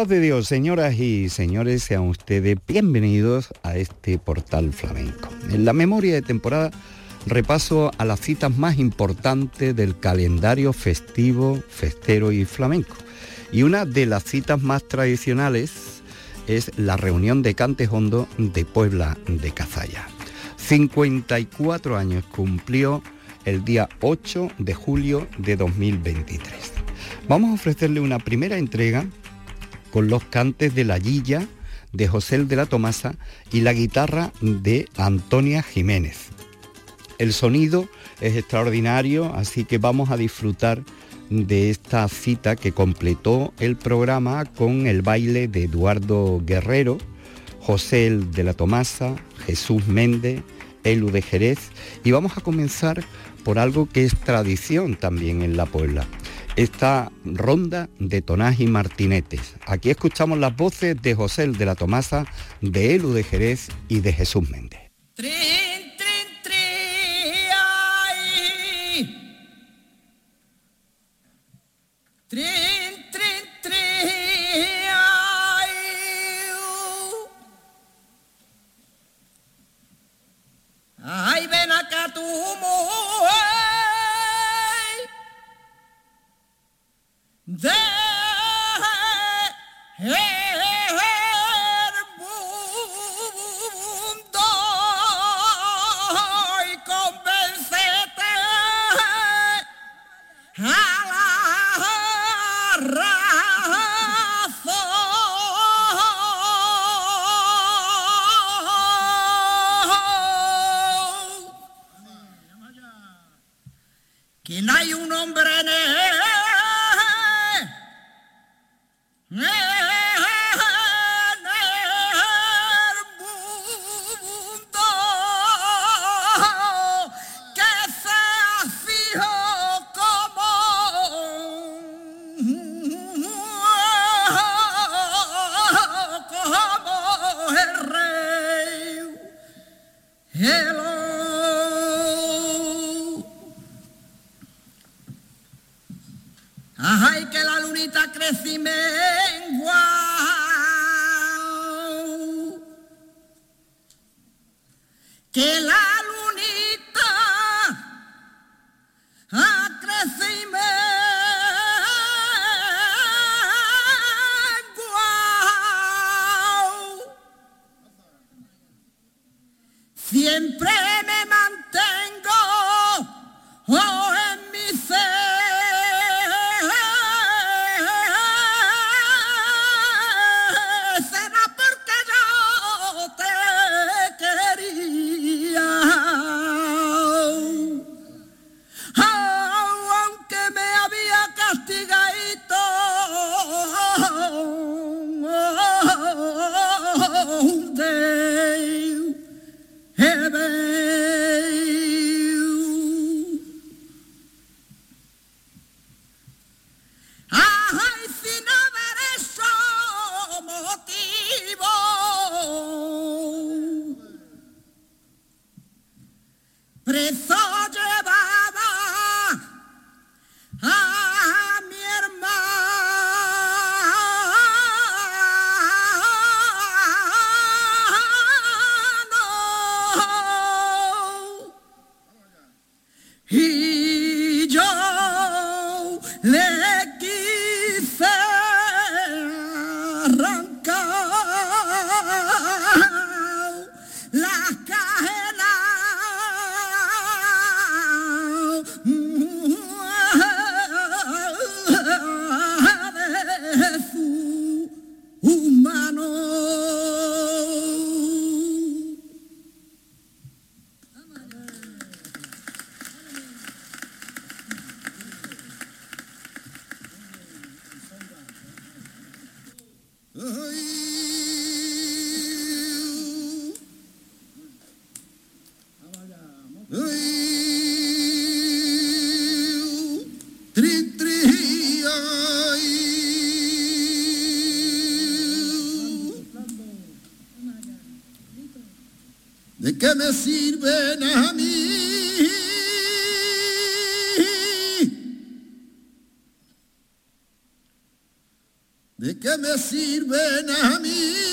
paz de Dios, señoras y señores, sean ustedes bienvenidos a este portal flamenco. En la memoria de temporada repaso a las citas más importantes del calendario festivo, festero y flamenco. Y una de las citas más tradicionales es la reunión de Cantes Hondo de Puebla de Cazalla. 54 años cumplió el día 8 de julio de 2023. Vamos a ofrecerle una primera entrega con los cantes de la Guilla de José de la Tomasa y la guitarra de Antonia Jiménez. El sonido es extraordinario, así que vamos a disfrutar de esta cita que completó el programa con el baile de Eduardo Guerrero, José de la Tomasa, Jesús Méndez, Elu de Jerez y vamos a comenzar por algo que es tradición también en la Puebla, esta ronda de tonás y martinetes. Aquí escuchamos las voces de José de la Tomasa, de Elu de Jerez y de Jesús Méndez. siempre me mantengo. Oh, ¿De qué me sirven a mí? ¿De qué me sirven a mí?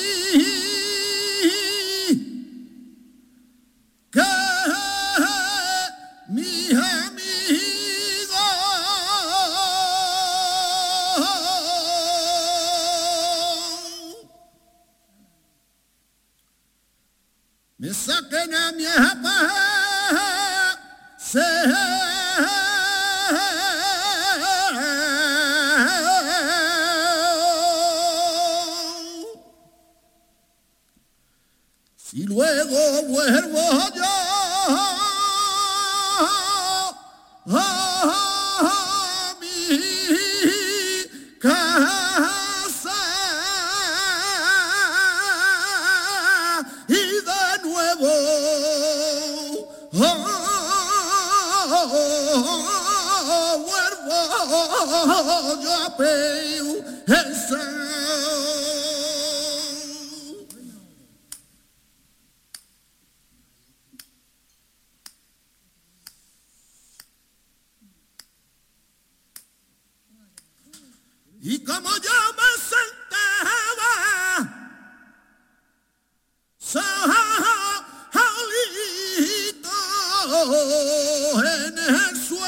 en el suelo.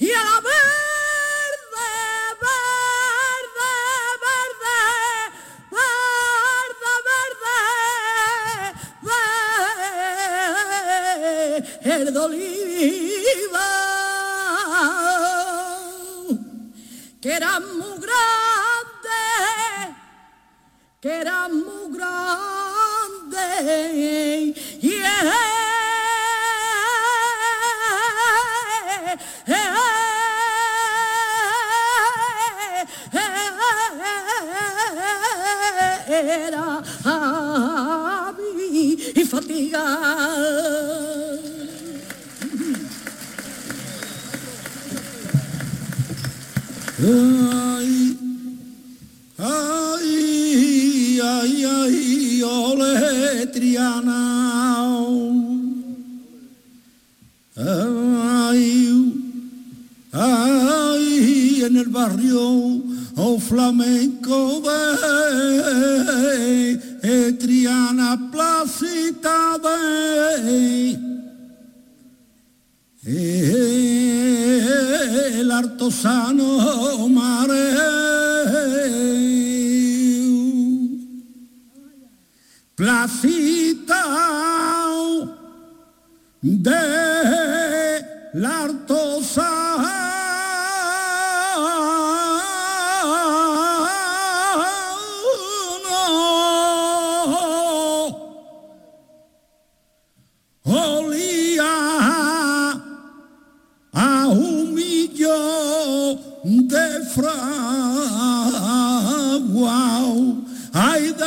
Yeah. Fatiga. Ay, ay, ay, ay, ole Triana. El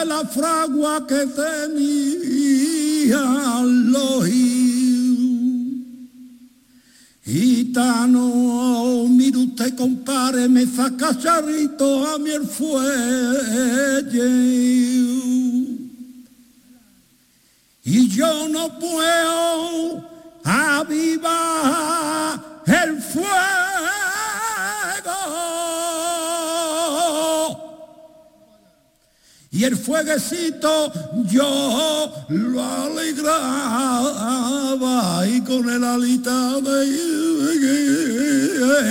la fragua que tenía los Gitano, mire usted, compare, me saca charrito a mi el fuelle. Y yo no puedo avivar el fuego. y el fueguecito yo lo alegraba y con el alita de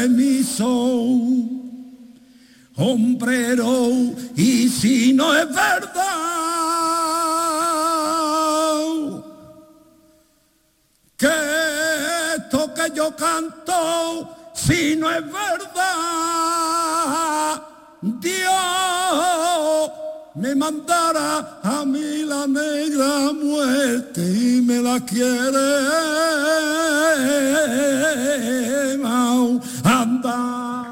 mi sol hombrero y si no es verdad que que yo canto si no es verdad Dios me mandara a mí la negra muerte y me la quiere andar.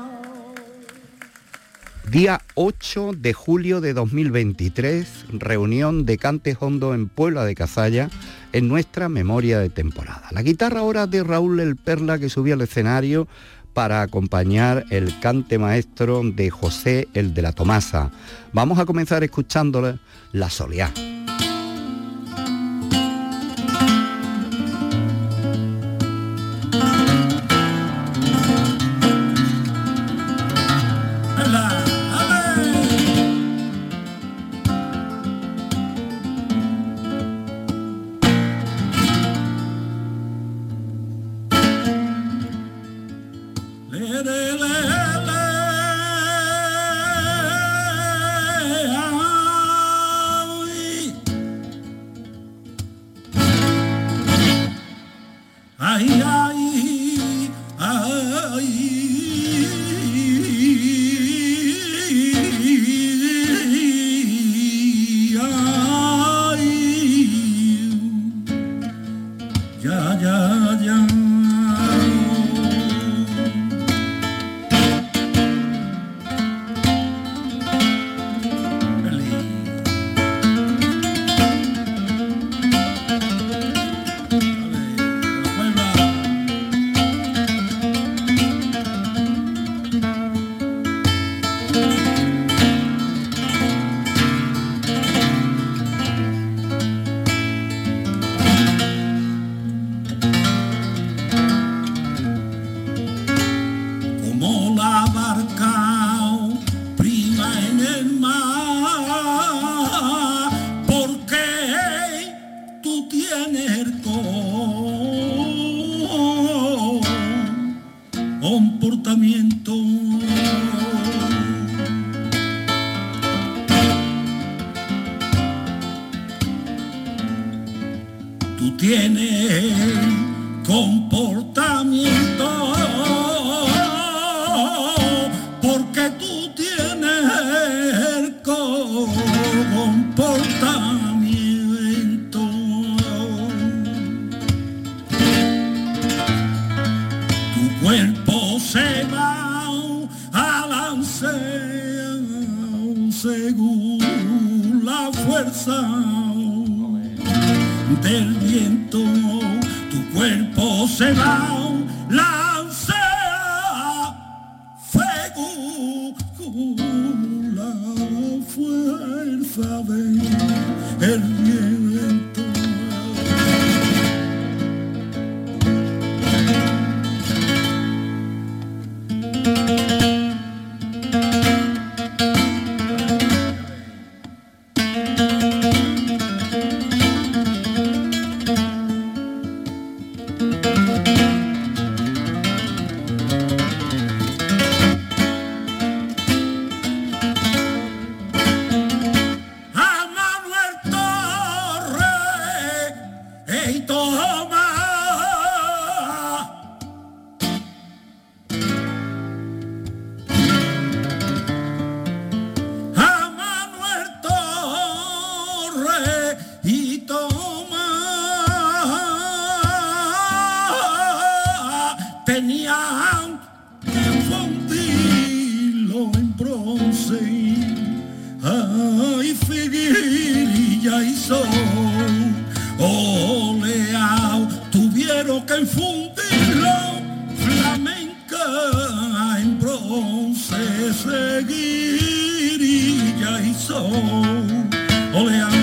Día 8 de julio de 2023, reunión de Cantes Hondo en Puebla de Cazalla en nuestra memoria de temporada. La guitarra ahora de Raúl El Perla que subió al escenario para acompañar el cante maestro de José el de la Tomasa. Vamos a comenzar escuchándole La Soleá. comportamiento. se va. loca en fundirlo flamenca en bronce, seguirilla y sol. Olean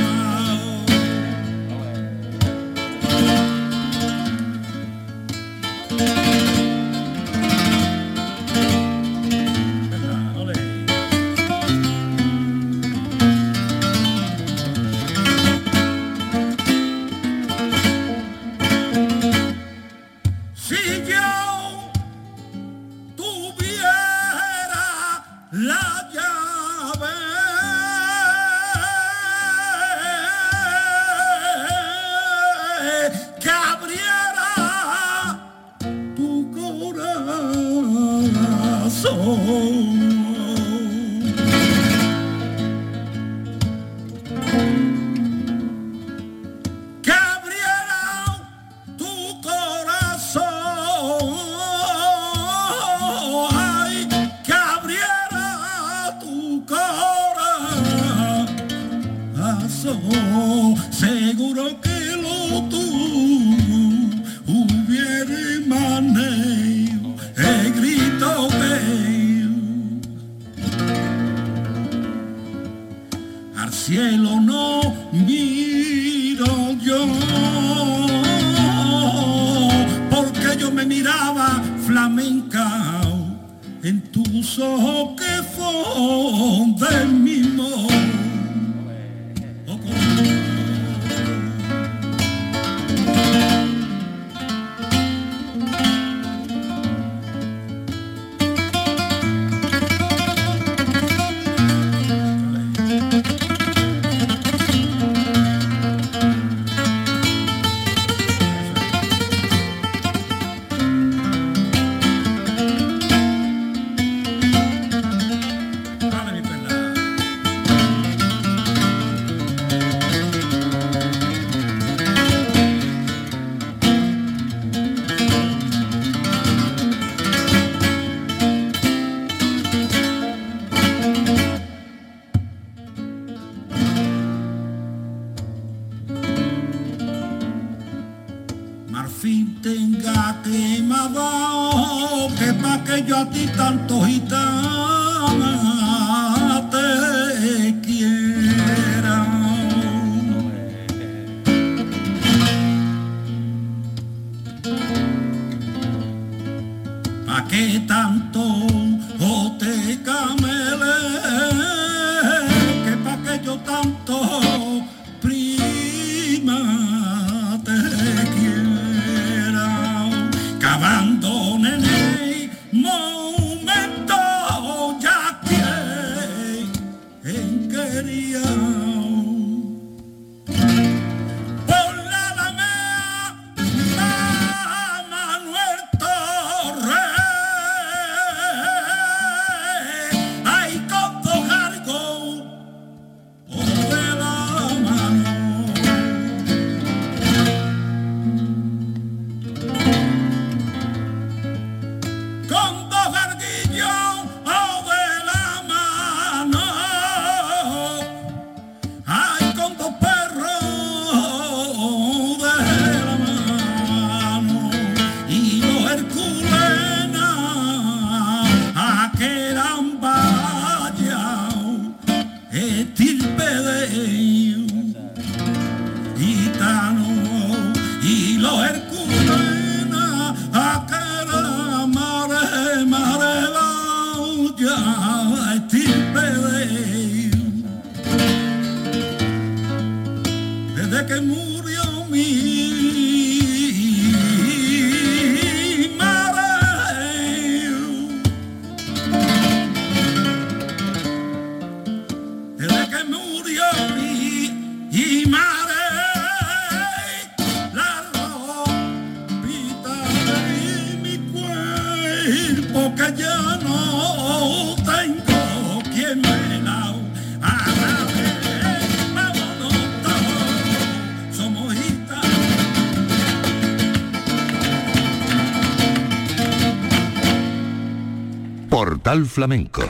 Flamenco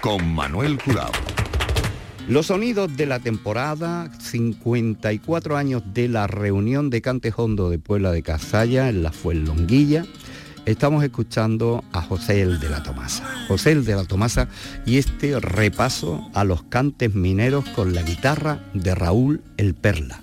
con Manuel Curao. Los sonidos de la temporada, 54 años de la reunión de Cantejondo de Puebla de Casalla en la Fuenlonguilla. Estamos escuchando a José el de la Tomasa. José el de la Tomasa y este repaso a los cantes mineros con la guitarra de Raúl el Perla.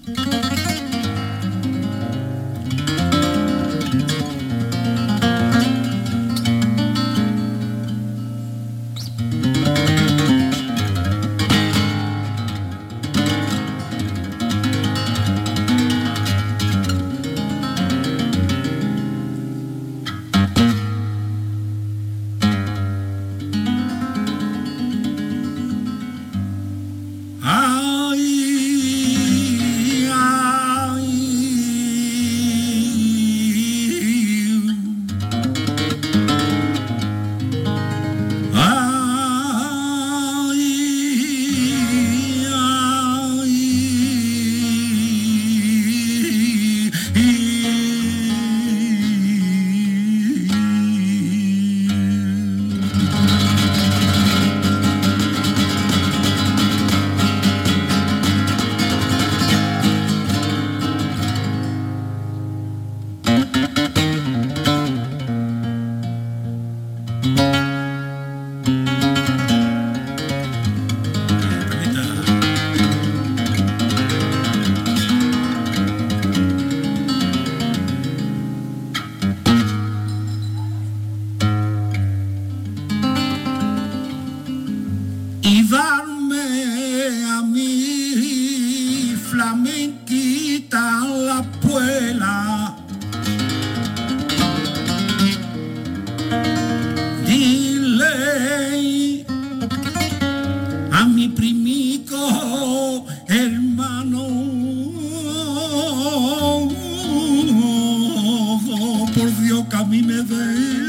Y a mí me duele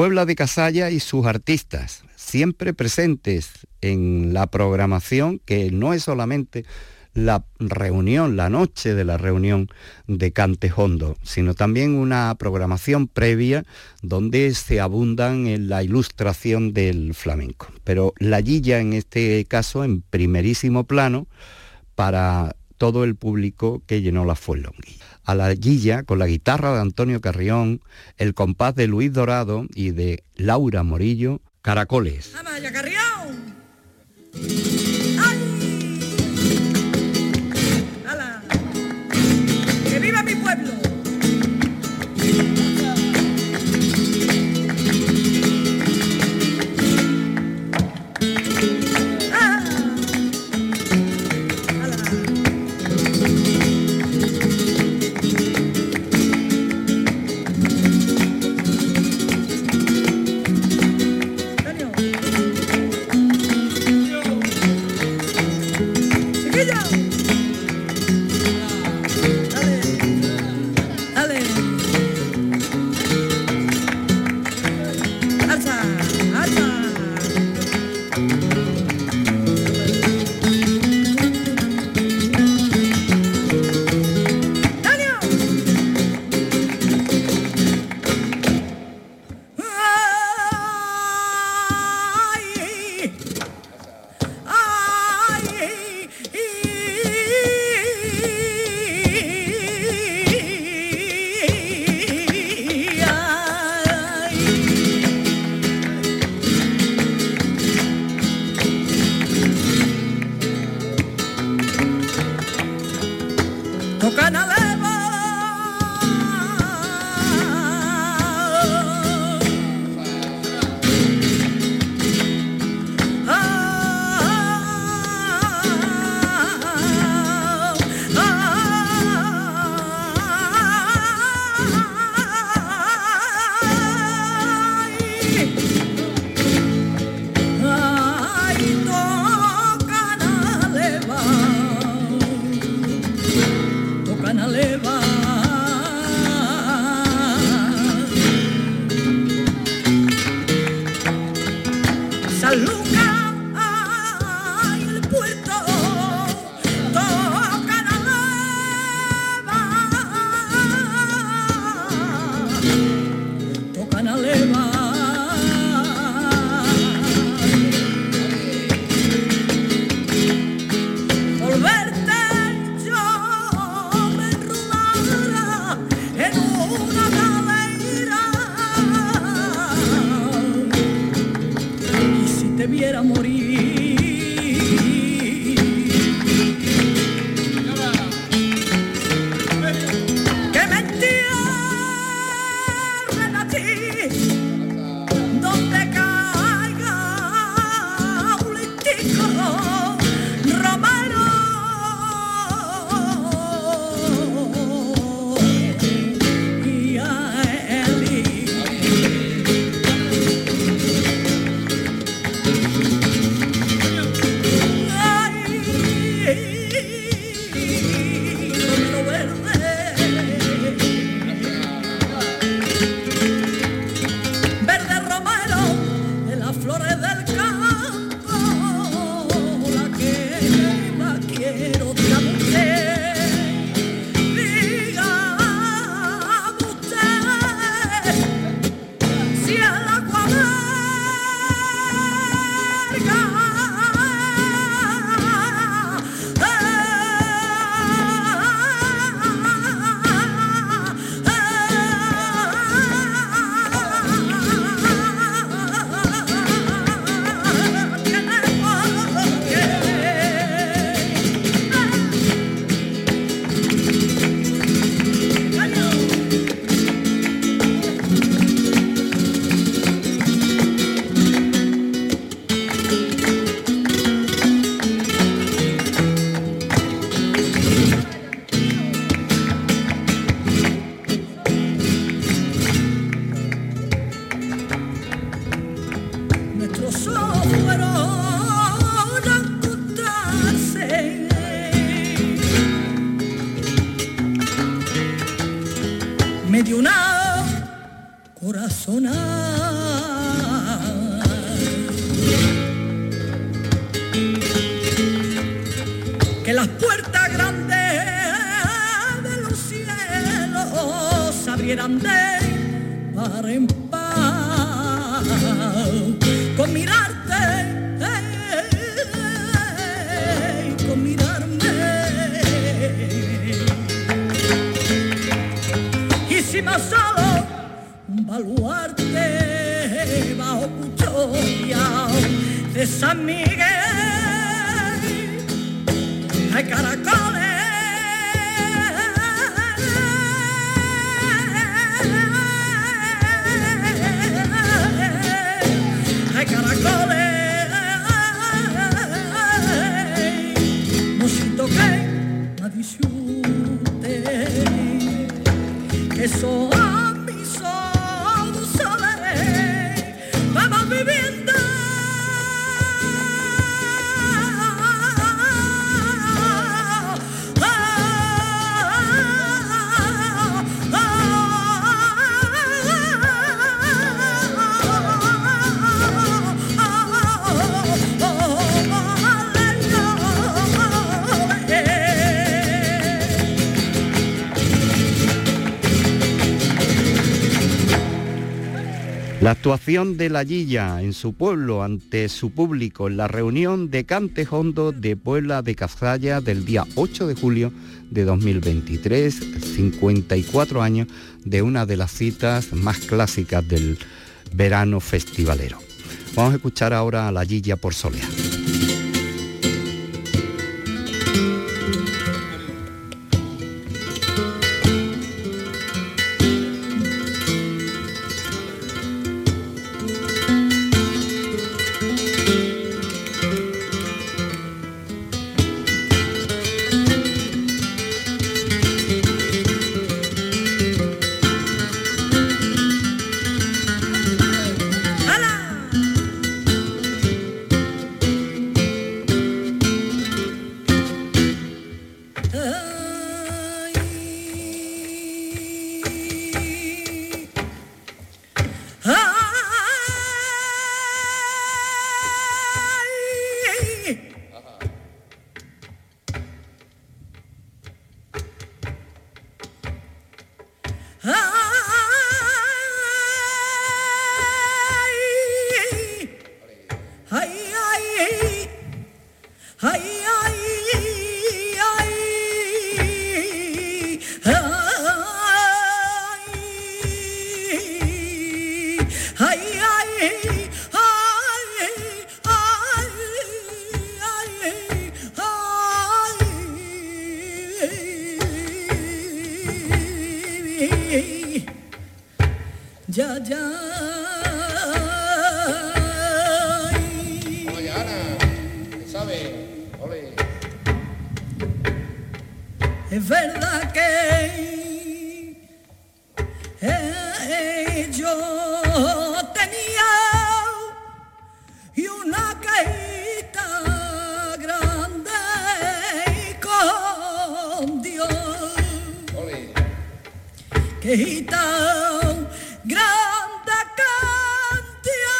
Puebla de Casalla y sus artistas, siempre presentes en la programación, que no es solamente la reunión, la noche de la reunión de Cantejondo, sino también una programación previa donde se abundan en la ilustración del flamenco. Pero la guilla en este caso en primerísimo plano para todo el público que llenó la Fuenlonguilla. A la guilla, con la guitarra de Antonio Carrión, el compás de Luis Dorado y de Laura Morillo, Caracoles. Grande par en par con mirarte con mirarme. Y si más solo un baluarte bajo custodia de San Miguel hay caracoles que La actuación de la Guilla en su pueblo ante su público en la reunión de Cantes Hondo de Puebla de Cazalla del día 8 de julio de 2023, 54 años de una de las citas más clásicas del verano festivalero. Vamos a escuchar ahora a la Guilla por Solea. Quejita grande cantidad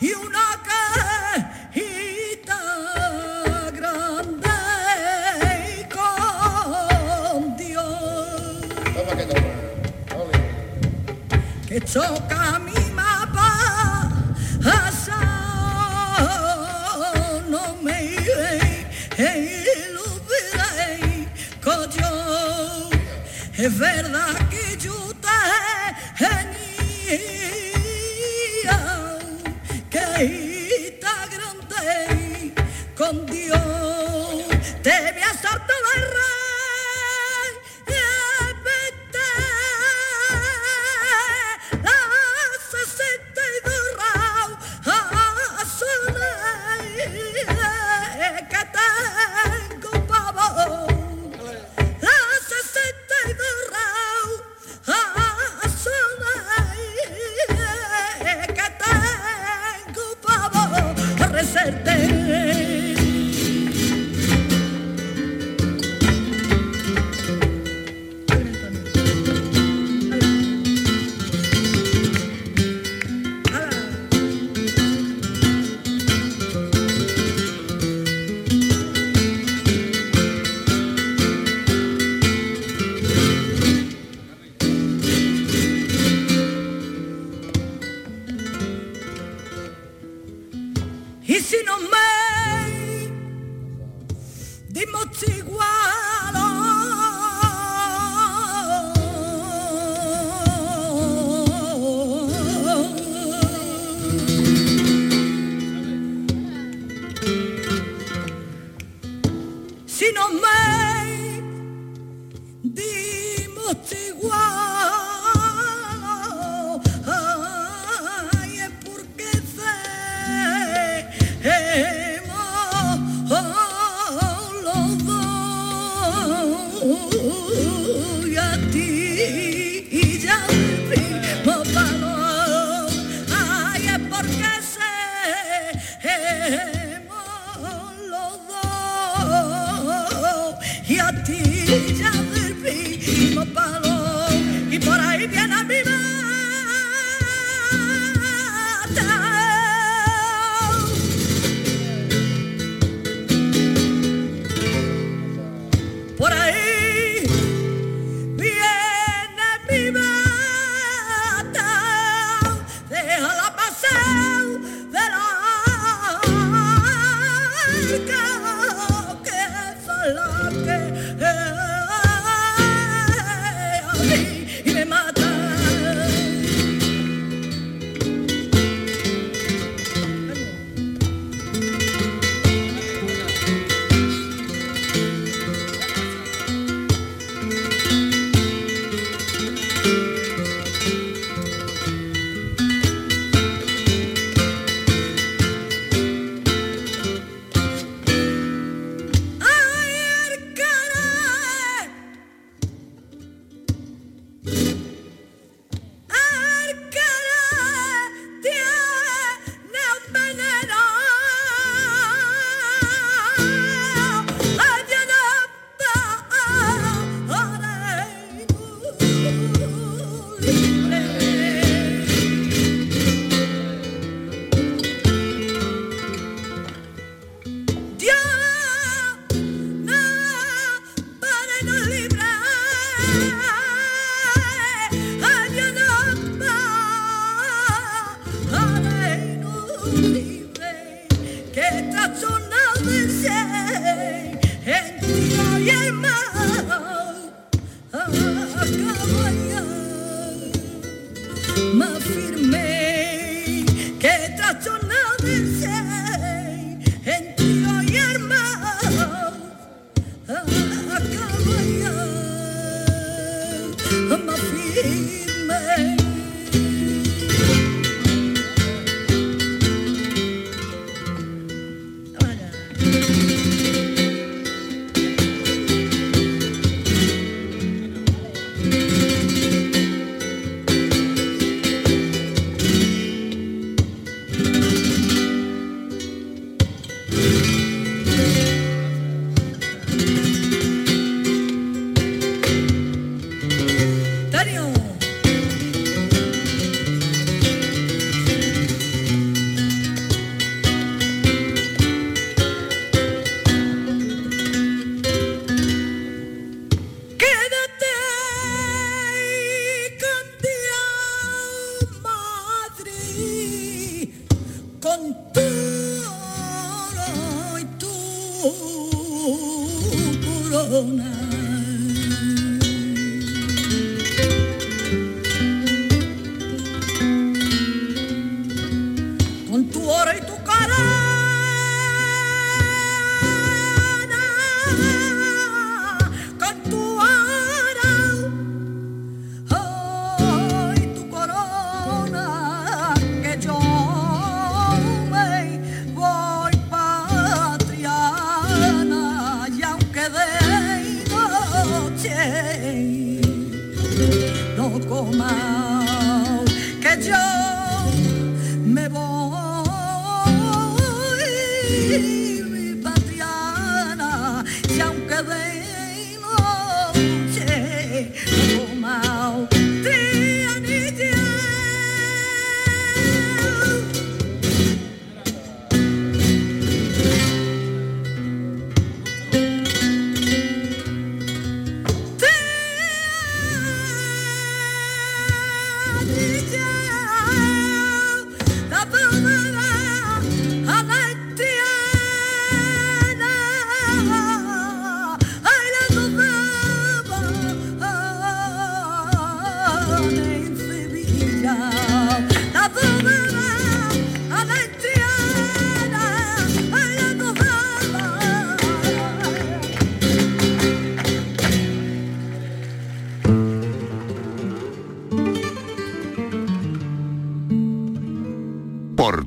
y una quejita grande con Dios. Que que choca es verdad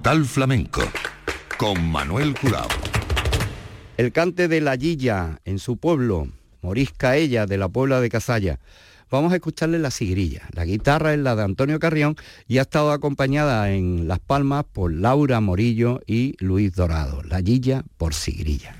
Flamenco con Manuel Curao. El cante de la Yilla en su pueblo, Morisca ella de la Puebla de Casalla. Vamos a escucharle la sigrilla. La guitarra es la de Antonio Carrión y ha estado acompañada en Las Palmas por Laura Morillo y Luis Dorado. La Yilla por sigrilla.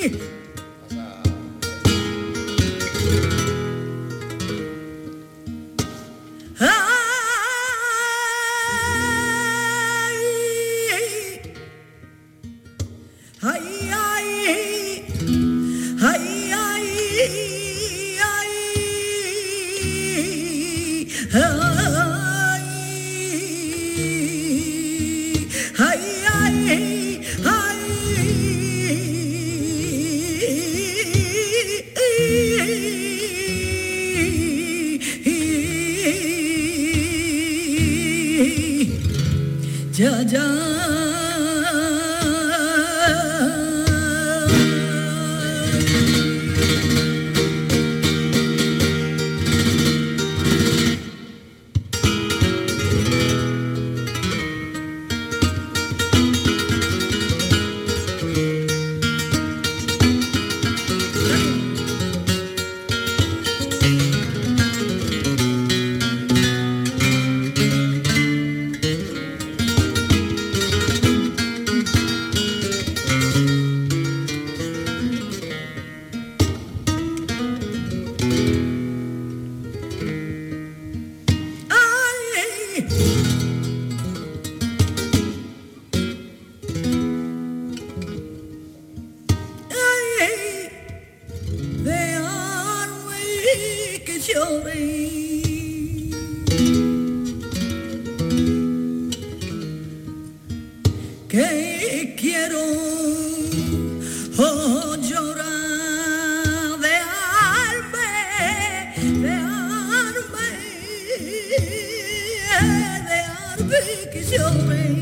King. Que quiero oh, llorar dejarme dejarme dejarme que llore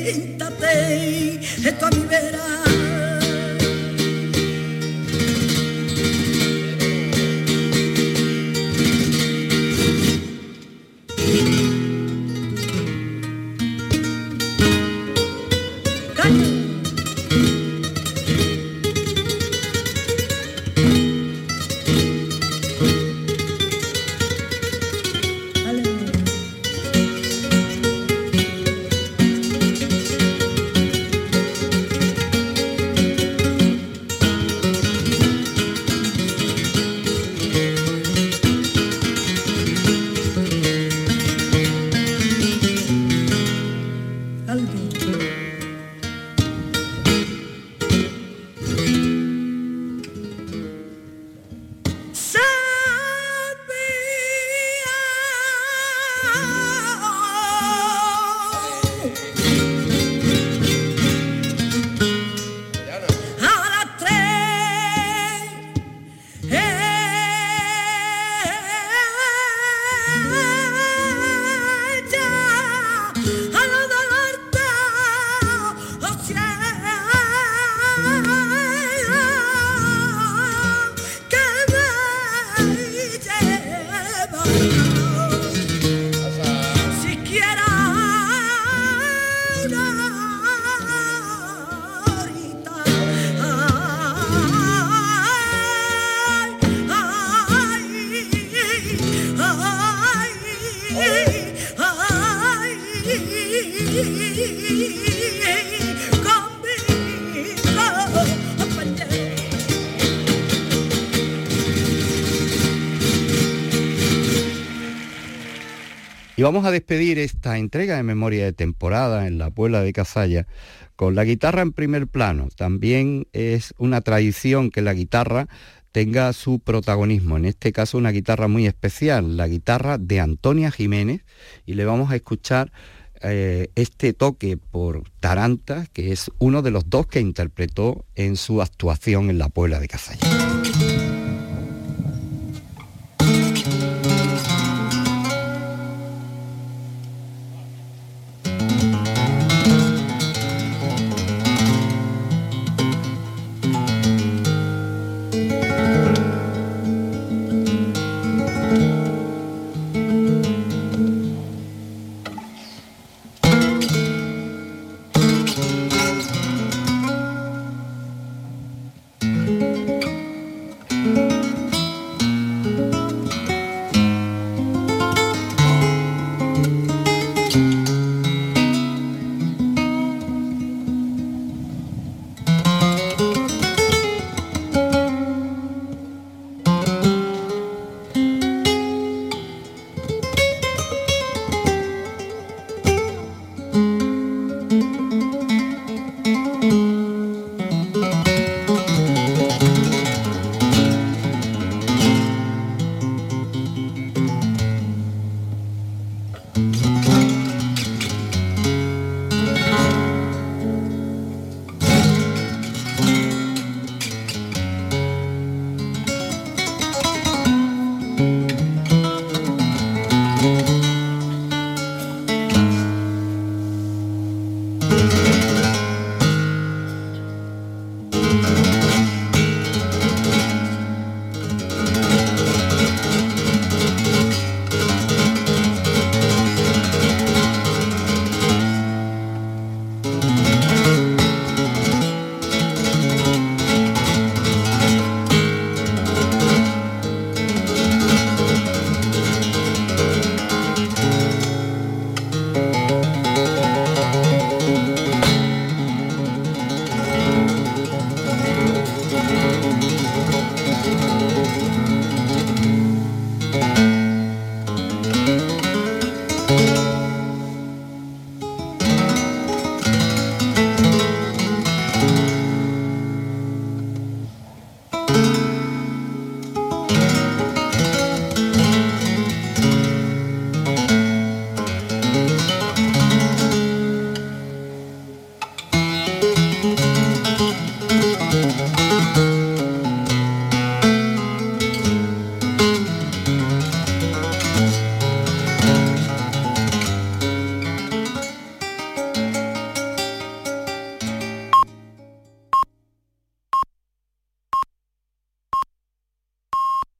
siéntate, esto a mi vera. Y vamos a despedir esta entrega de memoria de temporada en la Puebla de Cazalla con la guitarra en primer plano. También es una tradición que la guitarra tenga su protagonismo, en este caso una guitarra muy especial, la guitarra de Antonia Jiménez, y le vamos a escuchar eh, este toque por Taranta, que es uno de los dos que interpretó en su actuación en la Puebla de Cazalla.